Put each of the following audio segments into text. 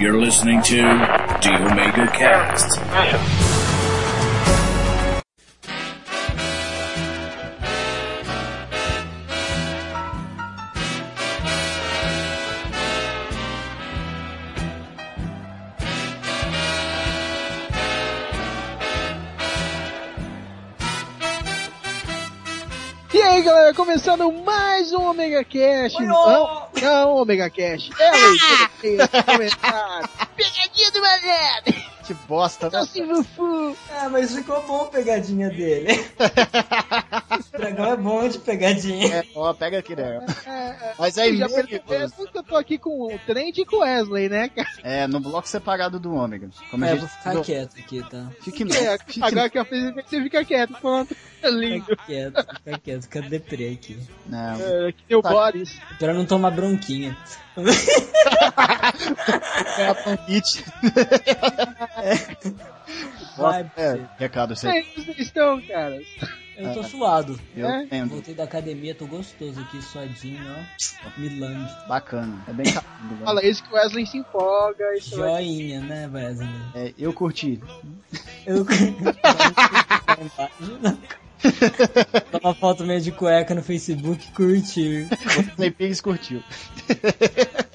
You're listening to The Omega Cast. E aí, galera, começando mais um Omega Cash. Não, não, Omega Cash. É a leitura de comentário. Pegadinha do Mané. Que bosta, né? Vufu. Ah, mas ficou bom a pegadinha dele. o dragão é bom de pegadinha. É, ó, pega aqui, né? É, é, Mas aí já mesmo, perceberam que eu tô aqui com o Trent e com o Wesley, né, cara? é, no bloco separado do Ômega. Como a É, gente vou ficar do- quieto aqui, tá? Fique não. É, Fique agora que eu fiz, você fica quieto, pronto. É lindo. Fica quieto, fica quieto, fica deprê aqui. não. É, que tem o Tá. Boris. Pra não tomar bronquinha. É a Pampite. Vai, É, recado, você. Como vocês estão, cara? Eu tô suado. Eu É? entendo. Voltei da academia, tô gostoso aqui, suadinho, ó. Milande. Bacana. É bem rápido. né? Fala isso que o Wesley se empolga. Isso vai- Joinha, né, Wesley? É, eu curti. Eu. Dá uma foto meio de cueca no Facebook e curtir. O curtiu.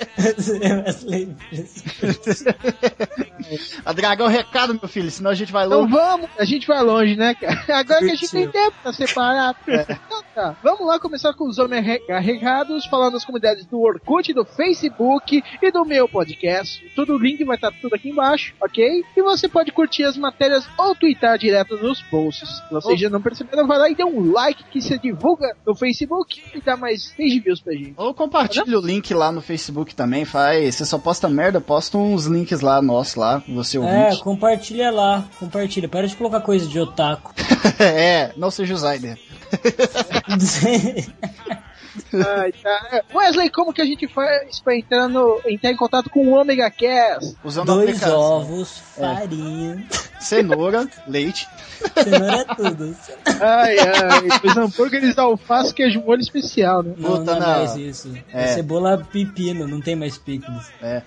A Dragão, recado, meu filho, senão a gente vai Então longe. vamos, a gente vai longe, né, cara? Agora que a gente tem tempo pra separar. Então tá, vamos lá começar com os homens recados, falando das comunidades do Orkut, do Facebook e do meu podcast. Tudo o link vai estar tudo aqui embaixo, ok? E você pode curtir as matérias ou twittar direto nos posts. Se vocês já não perceberam, vai lá e dê um like que você divulga no Facebook e dá mais 6 views pra gente. Ou compartilha o link lá no Facebook também, faz. Você só posta merda, posta uns links lá nossos lá, você É, ouvinte. compartilha lá, compartilha. Para de colocar coisa de otaku. É, não seja o Zyder. Ai, tá. Wesley, como que a gente faz pra entrar, no, entrar em contato com o Omega Cast? Usando Dois ovos, farinha, Cenoura, leite. cenoura é tudo. Ai, ai, os hambúrgueres da alface, queijo molho especial, né? Não, Puta, não é não. mais isso. É. É. cebola pepino, não tem mais picles. É.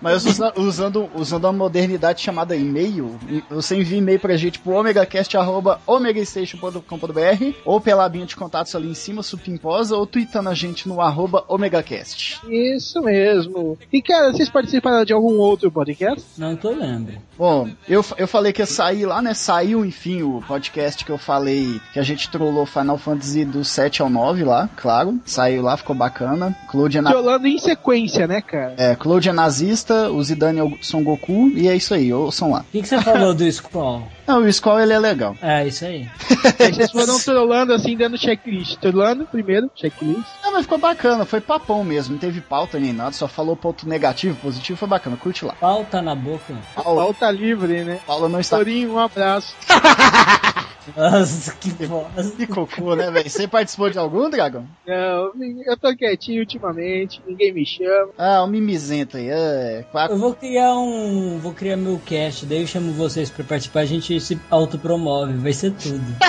Mas usa- usando, usando a modernidade chamada e-mail, você envia e-mail pra gente pro omegacast.omegastation.com.br ou pela abinha de contatos ali em cima, supimposa, ou tweetando a gente no arroba omegacast. Isso mesmo. E, cara, vocês participaram de algum outro podcast? Não que eu lembro. Bom, eu, eu falei que ia sair lá, né? Saiu, enfim, o podcast que eu falei que a gente trollou Final Fantasy do 7 ao 9 lá, claro. Saiu lá, ficou bacana. Claude é, na... Em sequência, né, cara? é, Claude é nazista, o Zidane é o Son Goku, e é isso aí, ouçam lá. O que, que você falou do Squall? Não, o Skull ele é legal. É, isso aí. Vocês foram trollando assim, dando checklist. Trollando primeiro, checklist. Não, mas ficou bacana, foi papão mesmo, não teve pauta nem nada, só falou ponto negativo, positivo, foi bacana, curte lá. Pauta na boca. Paula, Pauta livre, né? Paula não está. Torinho, um abraço. Nossa, que bosta. Que cocô, né, velho? Você participou de algum, Dragão? Não, eu tô quietinho ultimamente, ninguém me chama. Ah, um mimizento aí, é. Eu vou criar um. Vou criar meu cast, daí eu chamo vocês pra participar, a gente se autopromove, vai ser tudo.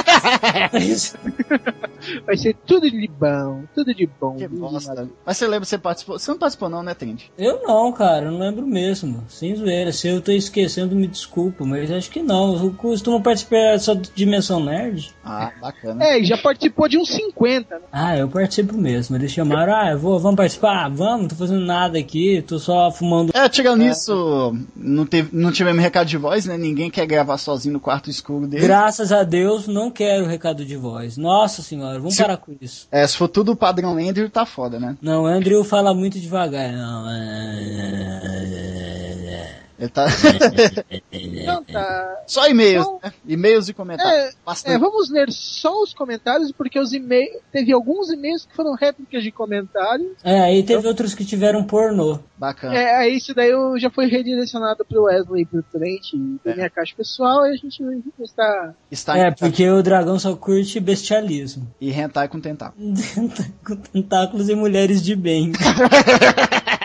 Vai ser tudo de bom, tudo de bom. Que bosta. Mas você lembra que você participou? Você não participou, não, né, Trend? eu não, cara, eu não lembro mesmo. Sem zoeira. Se eu tô esquecendo, me desculpa, mas acho que não. Eu costumo participar só de Dimensão Nerd. Ah, bacana. É, e já participou de uns 50, né? Ah, eu participo mesmo. Eles chamaram, ah, eu vou, vamos participar? Ah, vamos, não tô fazendo nada aqui, tô só fumando. É, tirando isso, não, teve, não tivemos recado de voz, né? Ninguém quer gravar sozinho no quarto escuro dele. Graças a Deus, não quero recado de voz. Nossa senhora, vamos Se- parar com isso. É, se for tudo o padrão Andrew, tá foda, né? Não, o Andrew fala muito devagar. Não, é... Ele tá. Então tá. Só e-mails, Então, né? E-mails e comentários. É. É, vamos ler só os comentários, porque os e-mails. Teve alguns e-mails que foram réplicas de comentários. É, aí teve outros que tiveram pornô. Bacana. É, aí isso daí eu já foi redirecionado pro Wesley e pro Trent e pra minha caixa pessoal, e a gente está. Está É, porque o dragão só curte bestialismo. E hentai com tentáculo. Com tentáculos e mulheres de bem.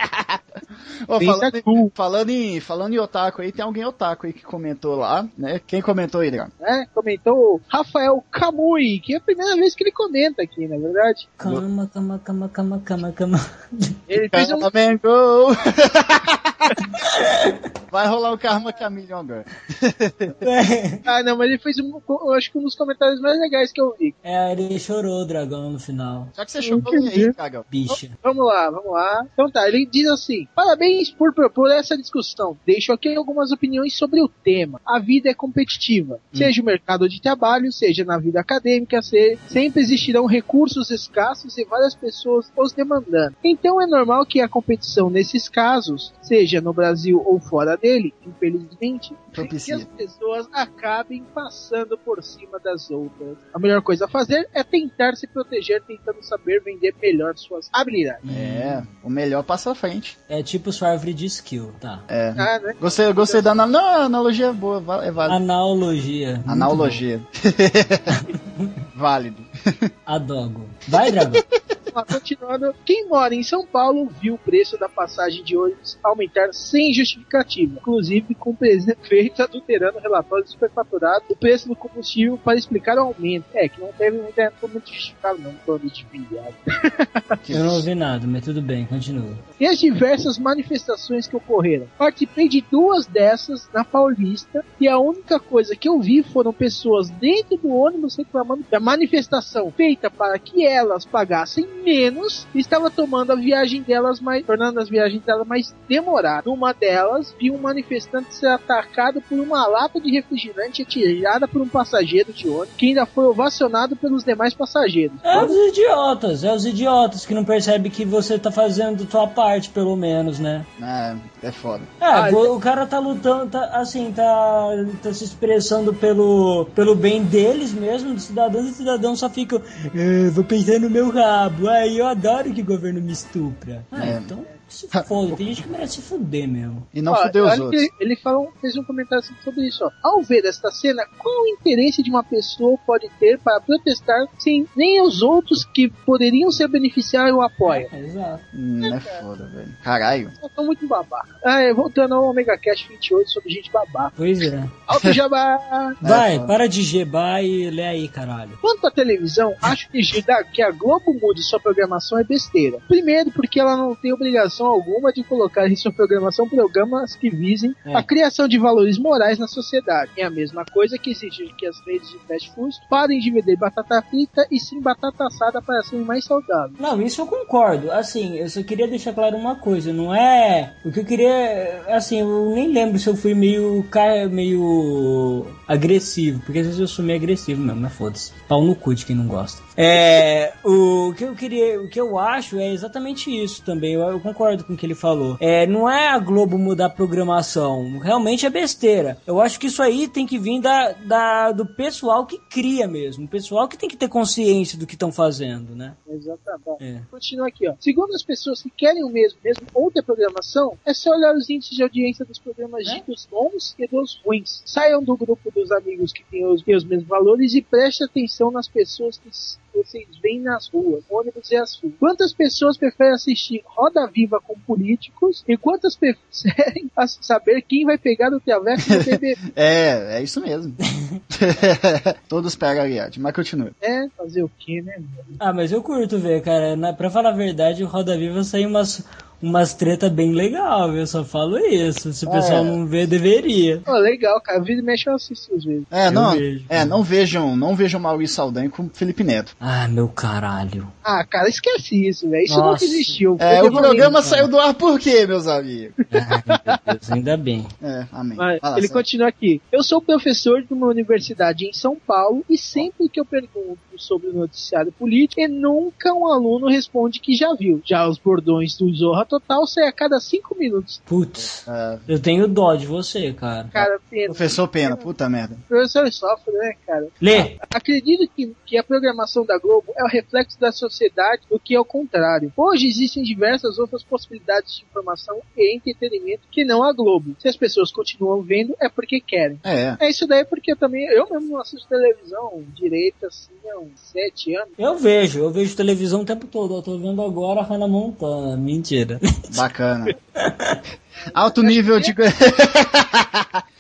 Pensa falando, em, cool. falando, em, falando em otaku aí, tem alguém otaku aí que comentou lá, né? Quem comentou aí, Drago? Né? Comentou o Rafael Kamui, que é a primeira vez que ele comenta aqui, na verdade. Cama, cama, cama, cama, cama, cama. Ele fez um. Mango! Vai rolar o Karma Chameleon agora. Ah, não, mas ele fez um, eu acho que um dos comentários mais legais que eu vi. É, ele chorou o dragão no final. Só que você chocou aí, Cagão. Bicha. Vamos lá, vamos lá. Então tá, ele diz assim: Parabéns por propor essa discussão. Deixo aqui algumas opiniões sobre o tema. A vida é competitiva. Seja o mercado de trabalho, seja na vida acadêmica, se- sempre existirão recursos escassos e várias pessoas os demandando. Então é normal que a competição nesses casos, seja no Brasil ou fora dele, infelizmente, que Propicia. as pessoas acabem passando por cima das outras. A melhor coisa a fazer é tentar se proteger, tentando saber vender melhor suas habilidades. É, o melhor passa à frente. É tipo sua árvore de skill, tá. É. Ah, né? Gostei, gostei da analogia. Não, a analogia é boa, é válida. Analogia. Analogia. Válido. Adogo. Vai, dragão. Ó, continuando, quem mora em São Paulo viu o preço da passagem de ônibus aumentar sem justificativa, inclusive com o prefeito adulterando o relatório do superfaturado, o preço do combustível para explicar o aumento. É, que não teve muita muito justificável, não, foi muito viado. Eu não ouvi nada, mas tudo bem, continua. E as diversas manifestações que ocorreram. Participei de duas dessas na Paulista e a única coisa que eu vi foram pessoas dentro do ônibus reclamando da manifestação feita para que elas pagassem menos estava tomando a viagem delas mais, tornando as viagens delas mais demoradas. Numa delas, vi um manifestante ser atacado por uma lata de refrigerante atirada por um passageiro de ônibus que ainda foi ovacionado pelos demais passageiros. É os idiotas, é os idiotas que não percebem que você tá fazendo tua parte, pelo menos, né? É, é foda. É, Ah, vo- o cara tá lutando, tá, assim, tá, tá se expressando pelo, pelo bem deles mesmo, dos cidadãos, e os cidadãos só ficam, "É, vou pensar no meu rabo, ai, eu adoro que o governo me estupra. Ah, É. então se foda, tem gente que merece se fuder mesmo. E não Ó, fudeu os outros. Ele falou, fez um comentário sobre isso. Ó. Ao ver esta cena, qual o interesse de uma pessoa pode ter para protestar sem nem os outros que poderiam ser beneficiar o apoiam? É, exato. Hum, é foda, velho. Caralho. Estão muito babaca. Ah, é, voltando ao Omega Cash 28 sobre gente babaca. Pois é. Alto Jabá! Vai, foda. para de gebar e lê aí, caralho. Quanto à televisão, acho que, que a Globo mude sua programação é besteira. Primeiro, porque ela não tem obrigação alguma de colocar em sua programação programas que visem É. a criação de valores morais na sociedade. É a mesma coisa que exige que as redes de fast food parem de vender batata frita e sim batata assada para serem mais saudáveis. Não, isso eu concordo. Assim, eu só queria deixar claro uma coisa. Não é. O que eu queria. Assim, eu nem lembro se eu fui meio. meio. agressivo. Porque às vezes eu sou meio agressivo mesmo, mas foda-se. Pau no cu de quem não gosta. É. O que eu queria. O que eu acho é exatamente isso também. Eu, eu concordo com o que ele falou. É, não é a Globo mudar a programação. Realmente é besteira. Eu acho que isso aí tem que vir da, da, do pessoal que cria mesmo. O pessoal que tem que ter consciência do que estão fazendo, né? Exatamente. É. Continua aqui, ó. Segundo as pessoas que querem o mesmo, mesmo outra programação, é só olhar os índices de audiência dos programas É? ditos bons e dos ruins. Saiam do grupo dos amigos que têm os, têm os mesmos valores e preste atenção nas pessoas que vocês veem nas ruas, ônibus e as ruas. Quantas pessoas preferem assistir Roda Viva com políticos e quantas preferem saber quem vai pegar o traveco do BBB? É, é isso mesmo. Todos pegam a guiade, mas continua. é, fazer o quê, né? mano? Ah, mas eu curto ver, cara. Na, pra falar a verdade, o Roda Viva saiu umas, umas treta bem legal, eu só falo isso. Se o É. pessoal não vê, deveria. Pô, legal, cara. Vida mexe eu assisto às vezes. É, Eu não, vejo. é, não vejam, não vejam Maurício Saldanha com Felipe Neto. Ah, meu caralho. Ah, cara, esquece isso, velho. Isso Nossa. nunca existiu. É, o programa saiu do ar por quê, meus amigos? Ai, meu Deus, ainda bem. É, amém. Mas Fala, ele continua aqui. Eu sou professor de uma universidade em São Paulo e sempre que eu pergunto sobre o noticiário político, e nunca um aluno responde que já viu. Já os bordões do Zorra Total saem a cada cinco minutos. Putz, É, eu tenho dó de você, cara. Cara, pena. professor Pena, puta merda. O professor sofre, né, cara? Lê! Acredito que, que a programação da Globo é o reflexo da sociedade do que é o contrário. Hoje existem diversas outras possibilidades de informação e entretenimento que não a Globo. Se as pessoas continuam vendo, é porque querem. É, É isso daí porque eu também, eu mesmo não assisto televisão direito assim há uns sete anos. Eu vejo, eu vejo televisão o tempo todo. Eu tô vendo agora a Hannah Montana. Mentira. Bacana. Alto nível de.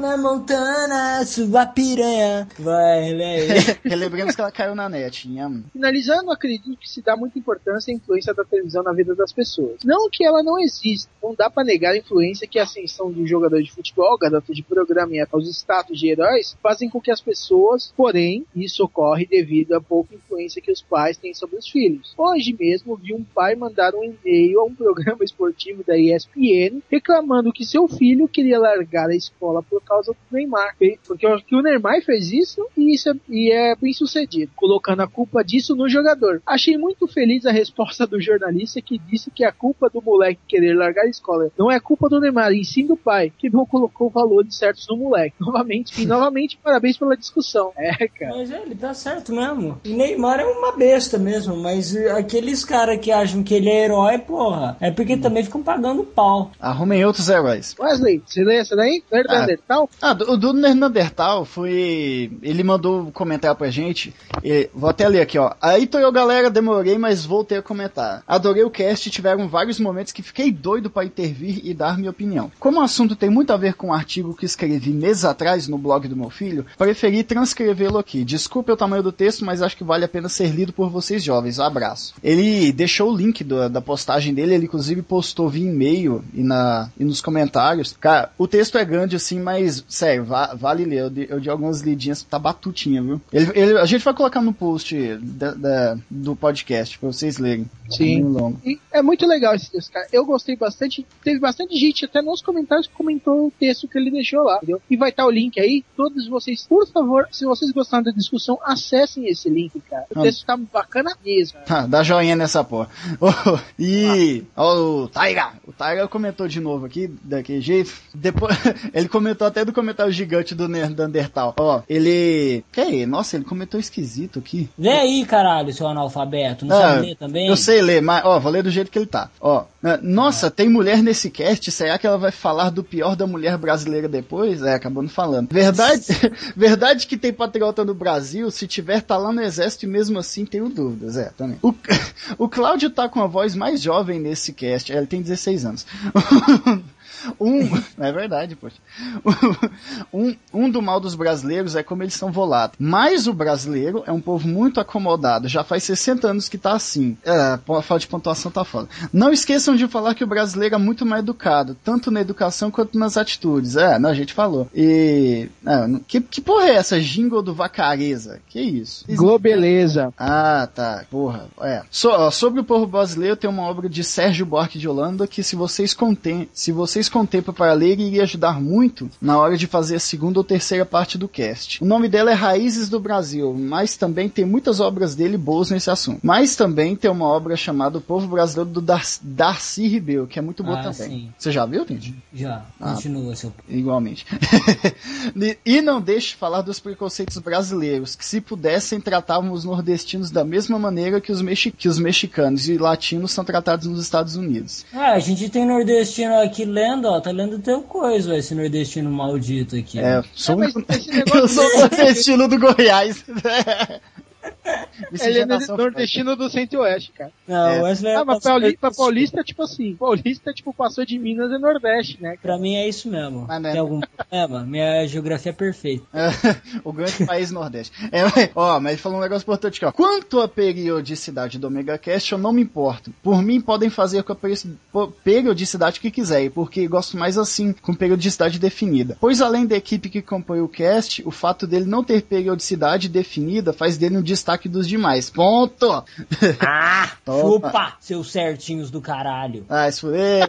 Na Montana, sua piranha. Vai, né? Relembremos que ela caiu na net. Nham. Finalizando, acredito que se dá muita importância à influência da televisão na vida das pessoas. Não que ela não exista, não dá pra negar a influência que a ascensão de um jogador de futebol, garoto de programa e até os status de heróis fazem com que as pessoas, porém, isso ocorre devido à pouca influência que os pais têm sobre os filhos. Hoje mesmo vi um pai mandar um e-mail a um programa esportivo da ESPN reclamando que seu filho queria largar a escola por causa do Neymar. Porque o- que o Neymar fez isso e, isso é, e é bem sucedido, colocando a culpa disso no jogador. Achei muito feliz a resposta do jornalista que disse que a culpa do moleque querer largar a escola não é culpa do Neymar, e sim do pai, que não colocou valores certos no moleque. Novamente, e novamente, parabéns pela discussão. É, cara. Mas é, ele tá certo mesmo. O Neymar é uma besta mesmo, mas aqueles caras que acham que ele é herói, porra, é porque também ficam pagando pau. Arrumem outros heróis. Wesley, você lê essa daí? Neandertal? Ah, do, o do Neandertal foi. Ele mandou comentário pra gente. E, vou até ler aqui, ó. Aí tô eu, galera, demorei, mas voltei a comentar. Adorei o cast tiveram vários momentos que fiquei doido pra intervir e dar minha opinião. Como o assunto tem muito a ver com um artigo que escrevi meses atrás no blog do meu filho, preferi transcrevê-lo aqui. Desculpe o tamanho do texto, mas acho que vale a pena ser lido por vocês jovens. Um abraço. Ele deixou o link do- da postagem dele, ele inclusive postou via e-mail e, na, e nos comentários. Cara, o texto é grande assim, mas sério, va- vale ler. Eu dei, eu dei algumas lidinhas, tá batutinha, viu? Ele, ele- a gente vai colocar no post da- da- do podcast pra vocês lerem. Sim. É é muito legal esse texto, cara. Eu gostei bastante. Teve bastante gente até nos comentários que comentou o texto que ele deixou lá, entendeu? E vai estar o link aí. Todos vocês, por favor, se vocês gostaram da discussão, acessem esse link, cara. O Ah. texto tá bacana mesmo. Ah, dá joinha nessa porra. Oh, e ó, o Taiga, o Taiga comentou de novo aqui, daquele jeito. Depois, ele comentou até do comentário gigante do Neandertal. Ó, ele. Que é? Nossa, ele comentou esquisito aqui. Vê aí, caralho, seu analfabeto. Não Ah, sabe ler também? Eu sei ler, mas ó, vou ler do jeito que ele tá. Ó, né, nossa, tem mulher nesse cast, será que ela vai falar do pior da mulher brasileira depois? É, acabou não falando. Verdade, verdade que tem patriota no Brasil, se tiver tá lá no exército e mesmo assim tenho dúvidas, é, também. O, o Cláudio tá com a voz mais jovem nesse cast, é, ele tem 16 anos. Um, é verdade, poxa. Um, um do mal dos brasileiros é como eles são voláteis. Mas o brasileiro é um povo muito acomodado. Já faz 60 anos que tá assim. É, a falta de pontuação tá foda. Não esqueçam de falar que o brasileiro é muito mais educado, tanto na educação quanto nas atitudes. É, não, a gente falou. E. é, que, que porra é essa? Jingle do Vacareza? Que isso? Globeleza. Ah, tá. Porra. É. So- sobre o povo brasileiro, tem uma obra de Sérgio Buarque de Holanda que, se vocês contem, se vocês contemplam para ler, iria ajudar muito na hora de fazer a segunda ou terceira parte do cast. O nome dela é Raízes do Brasil, mas também tem muitas obras dele boas nesse assunto. Mas também tem uma obra chamada O Povo Brasileiro do Dar Darcy Ribeiro, que é muito boa Ah, também. sim. Você já viu, gente? Já, Ah. continua, seu. Igualmente. E- e não deixe de falar dos preconceitos brasileiros, que se pudessem tratavam os nordestinos da mesma maneira que os, mexi que os mexicanos e latinos são tratados nos Estados Unidos. Ah, a gente tem nordestino aqui lendo, ó, tá lendo teu coisa, ó, esse nordestino maldito aqui. É, ó. sou, É, um- eu sou dele- nordestino do Goiás. Ele é nordestino do centro-oeste, cara. Não, É. o Wesley Ah, é mas passou- pauli- pra paulista, tipo assim, paulista, tipo, passou de Minas e Nordeste, né? Pra mim é isso mesmo. Mas não é- Tem algum problema? Minha geografia é perfeita. o grande país nordeste. É, mas- ó, mas ele falou um negócio importante aqui, ó. Quanto à periodicidade do Omega Cast, eu não me importo. Por mim, podem fazer com a periodicidade que quiserem, porque gosto mais assim, com periodicidade definida. Pois além da equipe que compõe o cast, o fato dele não ter periodicidade definida faz dele um destaque dos demais. Ponto! Ah, chupa, seus certinhos do caralho. Ah, isso é...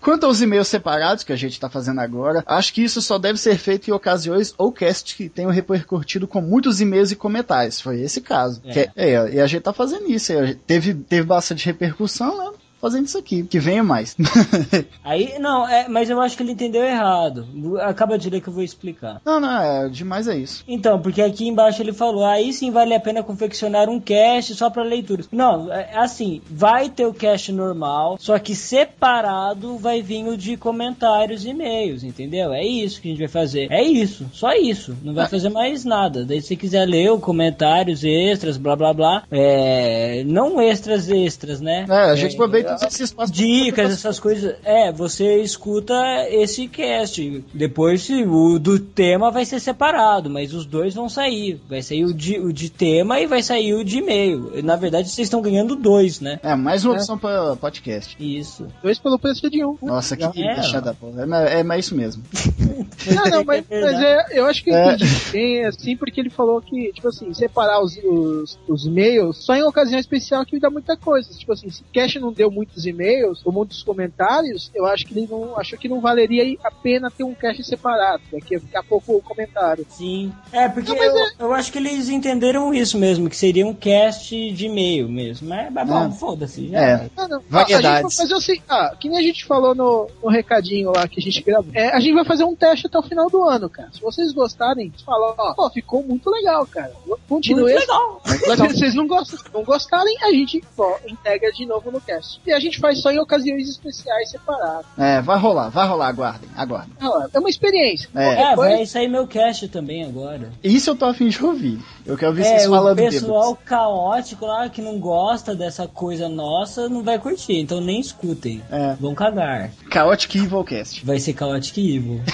Quanto aos e-mails separados que a gente tá fazendo agora, acho que isso só deve ser feito em ocasiões ou cast que tenham repercutido com muitos e-mails e comentários. Foi esse caso. É. Que- é, e a gente tá fazendo isso. é, teve, teve bastante repercussão, né? Fazendo isso aqui. Que venha mais. Aí, não, é, mas eu acho que ele entendeu errado. Acaba de ler que eu vou explicar. não, não, é, demais é isso. Então, porque aqui embaixo ele falou, aí sim vale a pena confeccionar um cast só para leituras. Não, é assim, vai ter o cast normal, só que separado vai vir o de comentários e e-mails, entendeu? É isso que a gente vai fazer. É isso, só isso. Não vai fazer mais nada. Daí se você quiser ler o comentários extras, blá blá blá, é, não extras extras, né? É, a gente É, aproveita aproveita esse espaço. Dicas, essas coisas. É, você escuta esse cast. Depois o do tema vai ser separado, mas os dois vão sair. Vai sair o de, o de tema e vai sair o de e-mail. Na verdade, vocês estão ganhando dois, né? É, mais uma opção para podcast. Isso. Dois pelo preço de um. Nossa, que É. deixada porra. É, é, mas isso mesmo. Não, não, mas, É mas é, eu acho que eu É. bem, assim, porque ele falou que, tipo assim, separar os, os, os e-mails só em ocasião especial que dá muita coisa. Tipo assim, se o Cash não deu muitos e-mails ou muitos comentários, eu acho que ele não achou que não valeria a pena ter um cache separado, daqui ia ficar pouco comentário. Sim. É, porque Não, eu, eu acho que eles entenderam isso mesmo, que seria um cast de e-mail mesmo. Mas, mas bom, É. foda-se. É. Ah, não. Variedades. Ah, a gente vai fazer assim, ah, que nem a gente falou no, no recadinho lá que a gente gravou. É, a gente vai fazer um teste até o final do ano, cara. Se vocês gostarem, falam, ó, pô, ficou muito legal, cara. Continue Muito legal. Se vocês não, gostam, não gostarem, a gente ó, integra de novo no cast. E a gente faz só em ocasiões especiais separadas. É, vai rolar, vai rolar, aguardem, aguardem. É uma experiência. É. É, Depois- vai sair meu cast também agora. Isso eu tô afim de ouvir. Eu quero ver É, vocês o falando pessoal caótico lá que não gosta dessa coisa nossa não vai curtir, então nem escutem. É. Vão cagar. Chaotic Evilcast. Vai ser Chaotic Evil.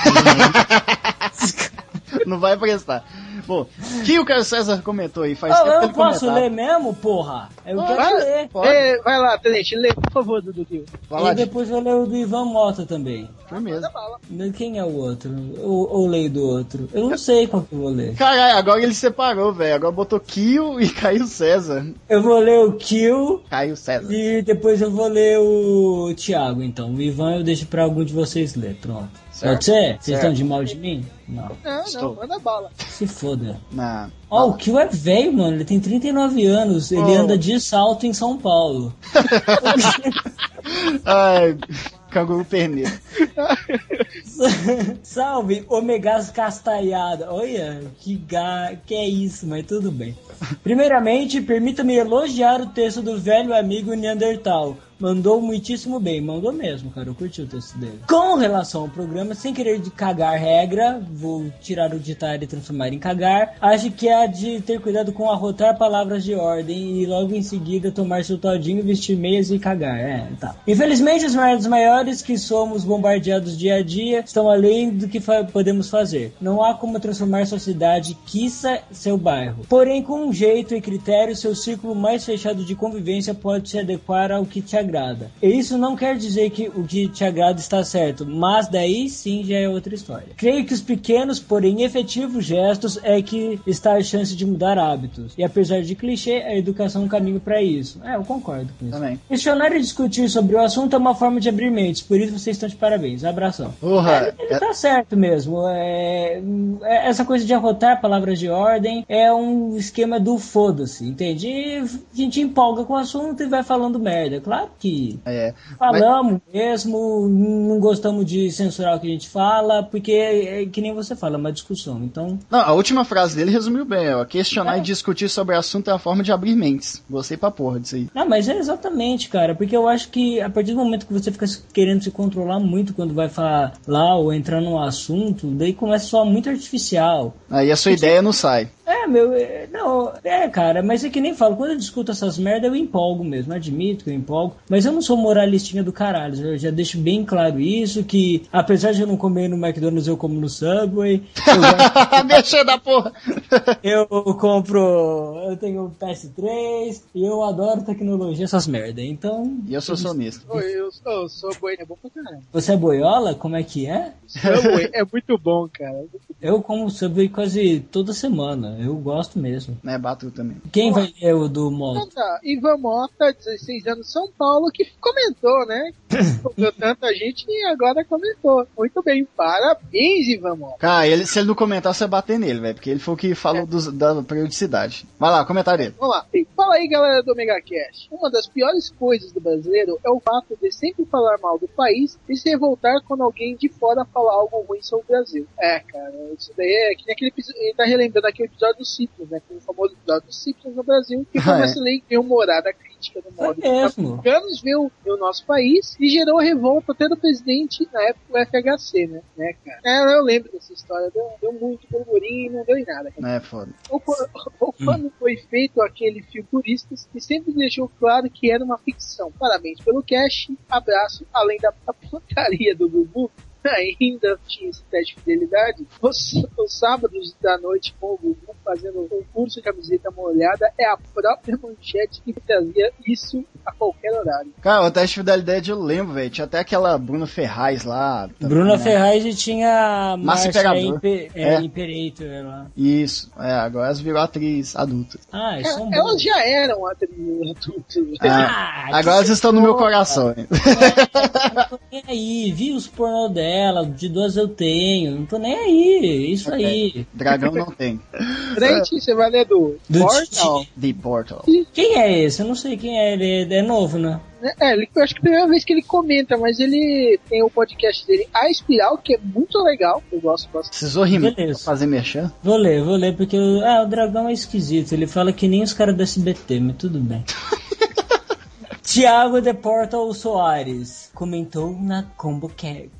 Não vai prestar. Bom, que o Carlos César comentou aí faz Ah, tempo que eu ele posso ler mesmo, porra? Eu quero Vai, ler. É, vai lá, Tenente, lê, por favor, Dudu. Lá, E depois eu leio o do Ivan Mota também. Foi mesmo. Quem é o outro? Ou, ou leio do outro? Eu não sei qual que eu vou ler. Caralho, agora ele separou, velho. Agora botou Kio e Caio César. Eu vou ler o Kill Caio César. e depois eu vou ler o Thiago, então. O Ivan eu deixo pra algum de vocês ler, pronto. Certo. Pode ser? Vocês estão de mal de mim? Não. Não, Estou. não, manda bala. Se foda. Na... Ó, o Kill é velho, mano. Ele tem 39 anos. Ele Oh. anda de salto em São Paulo. Ai, canguru perneiro. Salve, Omegas Castalhada. Olha, que, ga... que é isso, mas tudo bem. Primeiramente, permita-me elogiar o texto do velho amigo Neandertal. Mandou muitíssimo bem, mandou mesmo, cara. Eu curti o texto dele. Com relação ao programa, sem querer de cagar regra, vou tirar o ditar e transformar em cagar. Acho que há de ter cuidado com arrotar palavras de ordem e logo em seguida tomar seu todinho, vestir meias e cagar. É, tá. Infelizmente, as merdas maiores que somos bombardeados dia a dia estão além do que fa- podemos fazer. Não há como transformar sua cidade, quiça seu bairro. Porém, com um jeito e critério, seu círculo mais fechado de convivência pode se adequar ao que te agrada. E isso não quer dizer que o que te agrada está certo, mas daí sim já é outra história. Creio que os pequenos, porém efetivos gestos é que está a chance de mudar hábitos. E apesar de clichê, a educação é um caminho para isso. É, eu concordo com isso. Também. Questionar e discutir sobre o assunto é uma forma de abrir mentes, por isso vocês estão de parabéns. Abração. Porra, Ele é- tá certo mesmo. É, é- essa coisa de arrotar palavras de ordem é um esquema do foda-se, entende? E a gente empolga com o assunto e vai falando merda. Claro que é. falamos mesmo, não gostamos de censurar o que a gente fala, porque é que nem você fala, é uma discussão. Então, Não, a última frase dele resumiu bem, ó. Questionar É. e discutir sobre o assunto é uma forma de abrir mentes. Gostei pra porra disso aí. Não, mas é exatamente, cara, porque eu acho que a partir do momento que você fica querendo se controlar muito quando vai falar lá ou entrar num assunto, daí começa a soar muito artificial. Aí a sua ideia não sai. É, meu, é, não, é, cara, mas é que nem falo, quando eu discuto essas merdas eu empolgo mesmo, admito que eu empolgo, mas eu não sou moralistinha do caralho, eu já deixo bem claro isso, que apesar de eu não comer no McDonald's, eu como no Subway, eu, Deixa da porra. eu compro, eu tenho o PS3, e eu adoro tecnologia, essas merdas, então... E eu sou sonista. Oi, eu sou, sou boi, é bom pra caramba. Você é boiola? Como é que é? Subway é muito bom, cara. Eu como Subway quase toda semana, eu gosto mesmo. Né, Batu também. Quem vai ler o do tá, Ivan Mota, 16 anos, São Paulo, que comentou, né? Tanta gente e agora comentou. Muito bem, parabéns, Ivan Mota. Cara, ele, se ele não comentar, você bater nele, velho. Porque ele foi o que falou dos- da periodicidade. Vai lá, comentário dele. Vamos lá. E Fala aí, galera do MegaCast. Uma das piores coisas do brasileiro é o fato de sempre falar mal do país e se revoltar quando alguém de fora fala algo ruim sobre o Brasil. É, cara, isso daí é que nem aquele episódio. Ele tá relembrando aquele episódio dos Simpsons, né? Aquele famoso episódio dos Simpsons no Brasil, que foi Ah, é. excelente humorada crítica política do modo que mesmo. americanos viu o nosso país e gerou revolta até do presidente na época do FHC, né? né cara? É, eu lembro dessa história, deu, deu muito burburinho, não deu em nada. cara. É foda. Ou, ou quando foi feito aquele filme Turistas, que sempre deixou claro que era uma ficção. Parabéns pelo cash, abraço, além da da porcaria do Gugu. Ainda tinha esse teste de fidelidade. Os, os sábados da noite com o Gugu fazendo concurso de camiseta molhada é a própria manchete que trazia isso a qualquer horário. Cara, o teste de fidelidade eu lembro, velho. Tinha até aquela Bruna Ferraz lá. Bruna né? Ferraz e tinha Márcia Imperador. Impe- é, É. Imperator lá. Isso, é, agora elas virou atriz adulta. Ah, eles são É, elas bons. já eram atrizes adultas. Ah, Ah, agora elas estão no meu coração. hein? não tô nem aí, vi os pornô dela, de duas eu tenho, não tô nem aí, isso aí. Dragão não tem. Frente, você vai ler do, Do Portal. The Portal. Quem é esse? Eu não sei quem é, ele é novo, né? É, ele, eu acho que é a primeira vez que ele comenta, mas ele tem o podcast dele, A Espiral, que é muito legal, eu gosto bastante. Precisou rimar pra fazer merchan? Vou ler, vou ler, porque o- ah, o dragão é esquisito, ele fala que nem os caras do SBT, mas tudo bem. Tiago de Portal Soares comentou na Combo,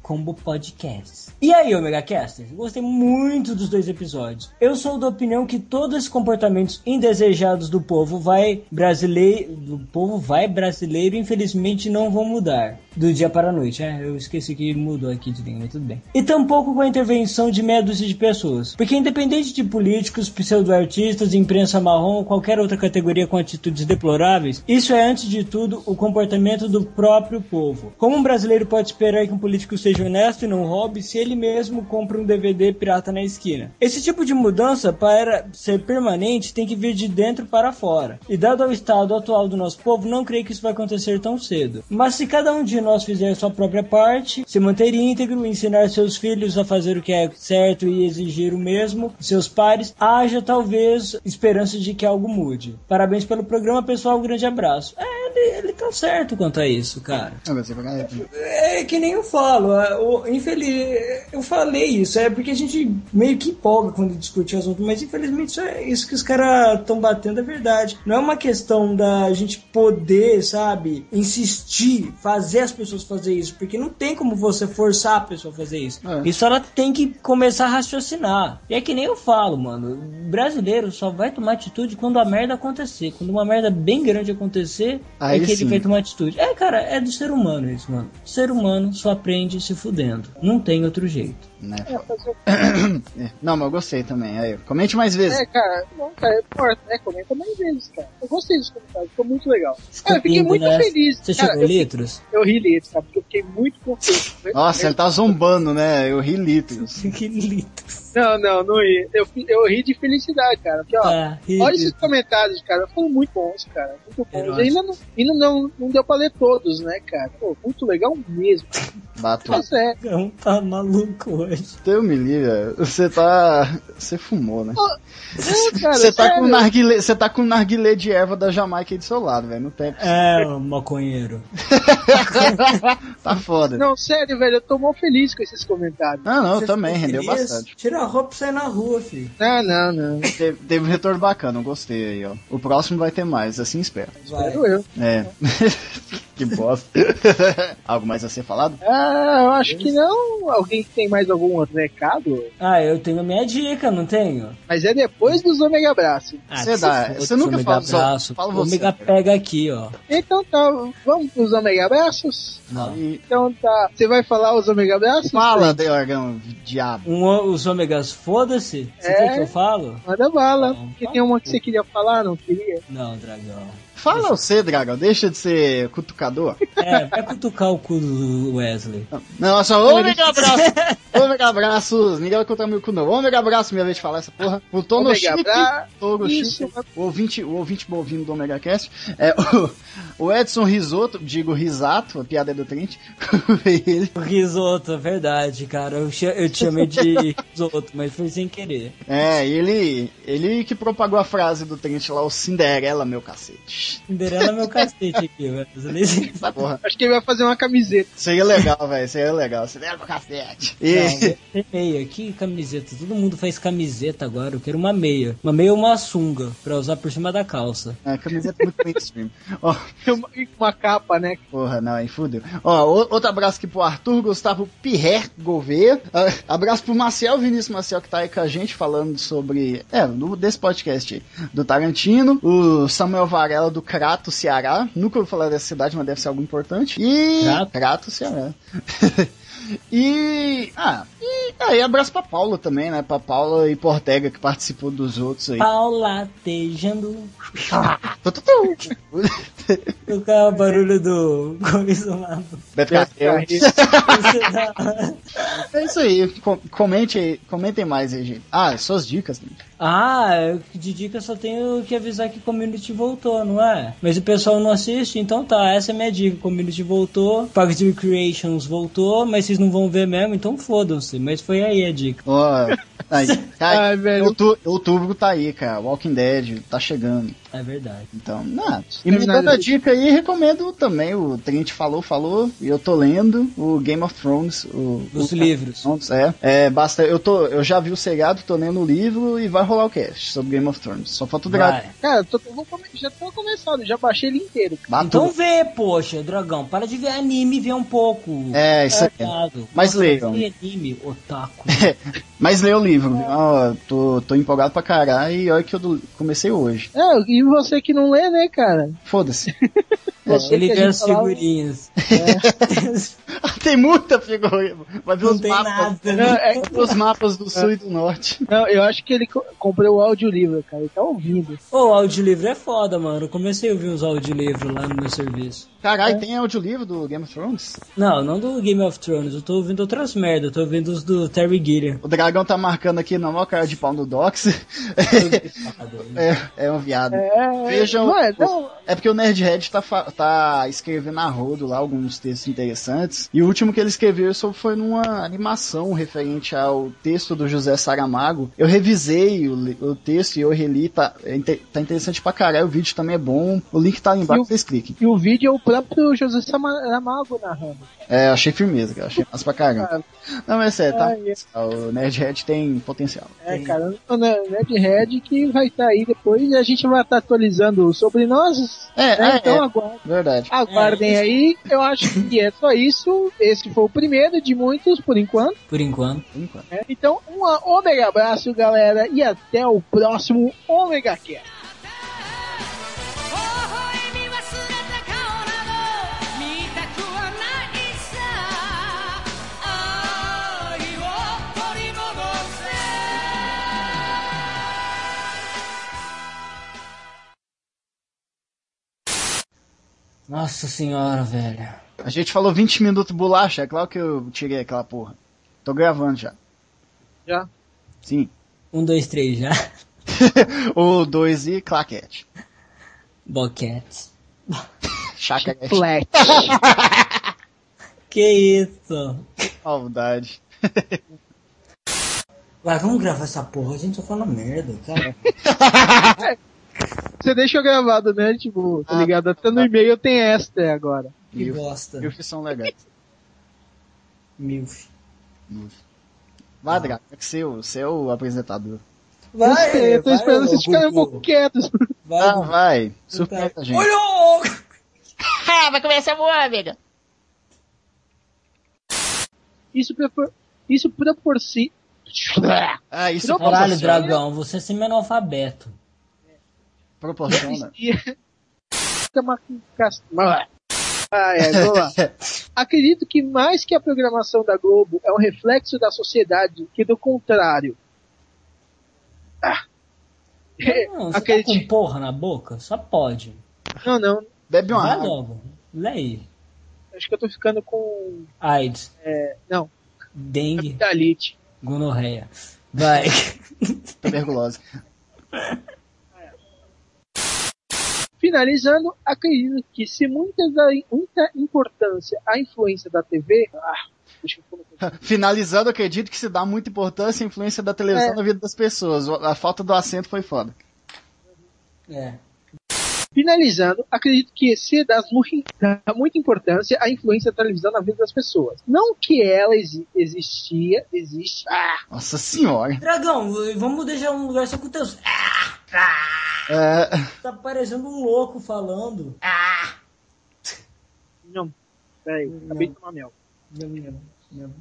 Combo Podcast. E aí, Omega Casters? Gostei muito dos dois episódios. Eu sou da opinião que todos esses comportamentos indesejados do povo vai brasileiro, do povo vai brasileiro, infelizmente não vão mudar do dia para a noite. É, eu esqueci que mudou aqui de língua, tudo bem. E tampouco com a intervenção de meia dúzia de pessoas. Porque independente de políticos, pseudo-artistas, imprensa marrom ou qualquer outra categoria com atitudes deploráveis, isso é antes de tudo o comportamento do próprio povo. Como um brasileiro pode esperar que um político seja honesto e não roube se ele mesmo compra um DVD pirata na esquina? Esse tipo de mudança, para ser permanente, tem que vir de dentro para fora. E dado ao estado atual do nosso povo, não creio que isso vai acontecer tão cedo. Mas se cada um de nós fizer sua própria parte, se manter íntegro, ensinar seus filhos a fazer o que é certo e exigir o mesmo, seus pares, haja talvez esperança de que algo mude. Parabéns pelo programa, pessoal. Um grande abraço. É, ele, ele tá certo quanto a isso, cara. Gostei pra caralho. É que nem eu falo, é, o- infeliz, eu falei isso, é porque a gente meio que empolga quando discute o assunto, mas infelizmente isso, é, isso que os caras estão batendo é verdade. Não é uma questão da gente poder, sabe, insistir, fazer as pessoas fazer isso, porque não tem como você forçar a pessoa a fazer isso. É. Isso ela tem que começar a raciocinar. E é que nem eu falo, mano, o brasileiro só vai tomar atitude quando a merda acontecer. Quando uma merda bem grande acontecer, Aí é que sim. ele vai tomar atitude. É, cara, é do ser humano isso, mano. O ser humano só aprende se fudendo. Não tem outro jeito. Né? É, É. Não, mas eu gostei também. Aí, comente mais vezes. é, cara, não, cara, importa, né? Comenta mais vezes, cara. Eu gostei dos comentários, ficou muito legal. Cara, eu fiquei muito né? feliz. Você cara, chegou eu, litros? eu ri litros, cara, porque eu fiquei muito contente. Nossa, ele tá zombando, né? Eu ri litros. que litros. Não, não, não ri. Eu, eu ri de felicidade, cara. Porque, ó, ri olha esses comentários, cara. Foram muito bons, cara. Muito bons. Ainda, não, ainda não, não deu pra ler todos, né, cara? Pô, muito legal mesmo. Bato. Mas é. Não tá maluco hoje. Teu me livra. Você tá. Você fumou, né? É, cara, Você tá, com narguilé, você tá com narguilé de erva da Jamaica aí do seu lado, velho. Não tem. É, maconheiro. Tá foda. Não, sério, velho, eu tô mal feliz com esses comentários. Não, não, eu também, rendeu feliz? bastante. Tira a roupa e sai na rua, filho. Não, não, não. Teve, teve um retorno bacana, eu gostei aí, ó. O próximo vai ter mais, assim espero. Vai. Espero eu. É. que bosta. Algo mais a ser falado? Ah, eu acho que não. Alguém tem mais algum outro recado? Ah, eu tenho a minha dica, não tenho? Mas é depois dos Omega Abraço. Ah, Você dá- você nunca Omega fala só- abraço. fala você, Omega cara. pega aqui, ó. Então tá, vamos pros Omega Abraços? Não. Então tá. Você vai falar os Omega Abraços? fala, Deorgão, diabo. Um, os ômegas, foda-se. Você É. quer que eu falo? Manda bala. Não, Que tem uma que você queria falar, não queria? Não, dragão. Fala você, Dragão, deixa de ser cutucador. É, vai cutucar o cu do Wesley. Não, só ômega abraço. ômega abraços. Ninguém vai contar meu cu, não. Ômega abraço, minha vez de falar essa porra. O Tô no Ômega chip. O ouvinte, o ouvinte bovino do Omega Cast. É, o, o Edson Risoto, digo Risato, a piada é do Trent. ele. Risoto, é verdade, cara. Eu, eu te chamei de risoto, mas foi sem querer. É, ele, ele que propagou a frase do Trent lá, o Cinderela, meu cacete. Cinderela é meu cacete aqui, velho. Essa porra. Acho que ele vai fazer uma camiseta. Seria legal, velho. Seria legal. Seria pro cacete. E... Não, tem meia. Que camiseta? Todo mundo faz camiseta agora. Eu quero uma meia. Uma meia ou uma sunga pra usar por cima da calça. É, camiseta muito mainstream. Ó, Uma, uma capa, né? porra, não, aí fudeu. Ó, outro abraço aqui pro Arthur Gustavo Pirrer Gouveia. Ah, abraço pro Marcel Vinícius Marcel, que tá aí com a gente falando sobre. É, no, desse podcast aí, do Tarantino. O Samuel Varela do Crato, Ceará. Nunca ouvi falar dessa cidade, mas deve ser algo importante. E. Crato? Crato, Ceará. E. Ah, e aí abraço pra Paula também, né? Pra Paula e Portega que participou dos outros aí. Paulatejando. Tututu. Tocar o barulho do lá. Beto Carreiro. do- É isso aí. Com- comente aí, comentem mais aí, gente. Ah, suas dicas. né? Ah, de dica só tenho que avisar que Community voltou, não é? Mas o pessoal não assiste, então tá, essa é a minha dica. Community voltou, Parks and Recreations voltou, mas vocês não vão ver mesmo, então fodam-se. Mas foi aí a dica. Ó, aí, cara, Ai, velho. outu- outubro tá aí, cara. Walking Dead tá chegando. É verdade. Então, nada. E me dando a dica aí, recomendo também. O Trent falou, falou, e eu tô lendo o Game of Thrones. O, Os o- livros. Thrones, É, é, basta. Eu, tô, eu já vi o seriado, tô lendo o livro e vai rolar o cast sobre Game of Thrones. Só falta o dragão. Cara, eu tô, eu vou já tô começando, já baixei ele inteiro. Então vê, poxa, dragão, para de ver anime e vê um pouco. É, isso aí. Obrigado. Mas vê anime, otaku. Mas lê o livro? Ó, tô, tô empolgado pra caralho e olha que eu do- comecei hoje. É, e você que não lê, né, cara? Foda-se. Você Ele que a vê gente as falava- figurinhas. Tem muita figura. Vai ver Não os tem mapas. nada. Não, né? é- Os mapas do sul e do norte. não, eu acho que ele co- comprou o audiolivro, cara. Ele tá ouvindo. Ô, o audiolivro é foda, mano. Eu comecei a ouvir uns audiolivros lá no meu serviço. Caralho, tem audiolivro do Game of Thrones? Não, não do Game of Thrones. Eu tô ouvindo outras merda. Eu tô ouvindo os do Terry Gilliam. O dragão tá marcando aqui na maior cara de pau no Dox. é, é um viado. É, Vejam. Não é, não. É porque o Nerdhead tá, fa- tá escrevendo a rodo lá alguns textos interessantes. E o último que ele escreveu sobre foi numa animação referente ao texto do José Saramago. Eu revisei o, o texto e eu reli. Tá, é tá interessante pra caralho. O vídeo também é bom. O link tá ali embaixo, o- vocês cliquem. E o vídeo é o próprio José Saramago narrando. É, achei firmeza, cara. Achei massa pra caramba. Não, mas é sério, tá? Ai, O Nerdhead tem potencial. É, cara, o Nerdhead que vai estar aí depois e a gente vai estar atualizando sobre nós. É, né? é, então é. aguardem. Verdade. Aguardem É, aí. Eu acho que é só isso. Esse foi o primeiro de muitos por enquanto. Por enquanto. Por enquanto. né? Então, um ômega abraço, galera, e até o próximo Ômega Cast. Nossa senhora, velho. A gente falou 20 minutos bolacha, é claro que eu tirei aquela porra. Tô gravando já. Já? Sim. Um, dois, três já. o 2 e claquete. Boquete. Chacarete. Flat. Que isso? Maldade. Vai, vamos gravar essa porra. A gente só fala merda, cara. Você deixou gravado, né? Tipo, tá Ah, ligado? Até no e-mail tem esta agora. Que Mil. bosta. Mil que são legais. Milf. Vai, Draco, é que seu, seu apresentador. eu tô vai, esperando vocês ficarem um pouco quietos. Vai, Ah, vai. Surpreenda a gente. Olha! vai começar a voar, amiga. Isso, propor... Isso proporciona. Ah, isso Caralho, proporciona. dragão, você é semi-analfabeto. Proporciona. Ah, é, vamos lá. Acredito que mais que a programação da Globo é um reflexo da sociedade que do contrário. Ah. Não, você tá Acredite. com porra na boca? Só pode. Não, não. Bebe uma Vai água. logo. Lê aí. Acho que eu tô ficando com. AIDS, É, não, dengue, Capitalite. gonorreia. Vai. Tuberculose. Finalizando, acredito que se muita, da, muita importância à influência da TV. Ah, deixa eu colocar. Finalizando, acredito que se dá muita importância à influência da televisão É. na vida das pessoas. A falta do acento foi foda. É. Finalizando, acredito que se dá muito, dá muita importância à influência da televisão na vida das pessoas. Não que ela exi- existia, existe. Ah, Nossa senhora. Dragão, vamos deixar um lugar só com teus. Ah, ah, É, tá parecendo um louco falando. Ah, não. Peraí, acabei de tomar mel. não, não, não.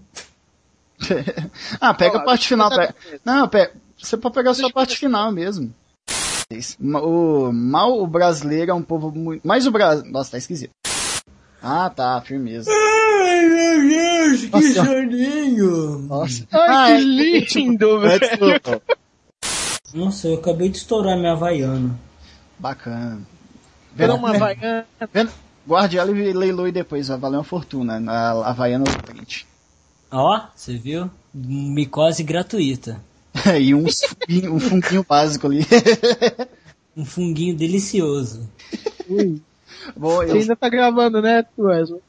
ah, pega a parte final. Pega... Não, pega... você pode pegar só a parte final mesmo. O mal o brasileiro é um povo muito. Mas o Brasil. Nossa, tá esquisito. Ah, tá, firmeza. Ai, meu Deus, que Nossa. soninho! Nossa. Ai, que é. lindo, velho. Nossa, eu acabei de estourar minha havaiana. Bacana. Era uma havaiana. Vendo? Guarde ela e leiloe depois, vai valer uma fortuna. Na Havaiana do print. Ó, você viu? Micose gratuita. e um funguinho, um funguinho básico ali. Um funguinho delicioso. Ui, Bom, Você eu, ainda tá gravando, né, Wesley?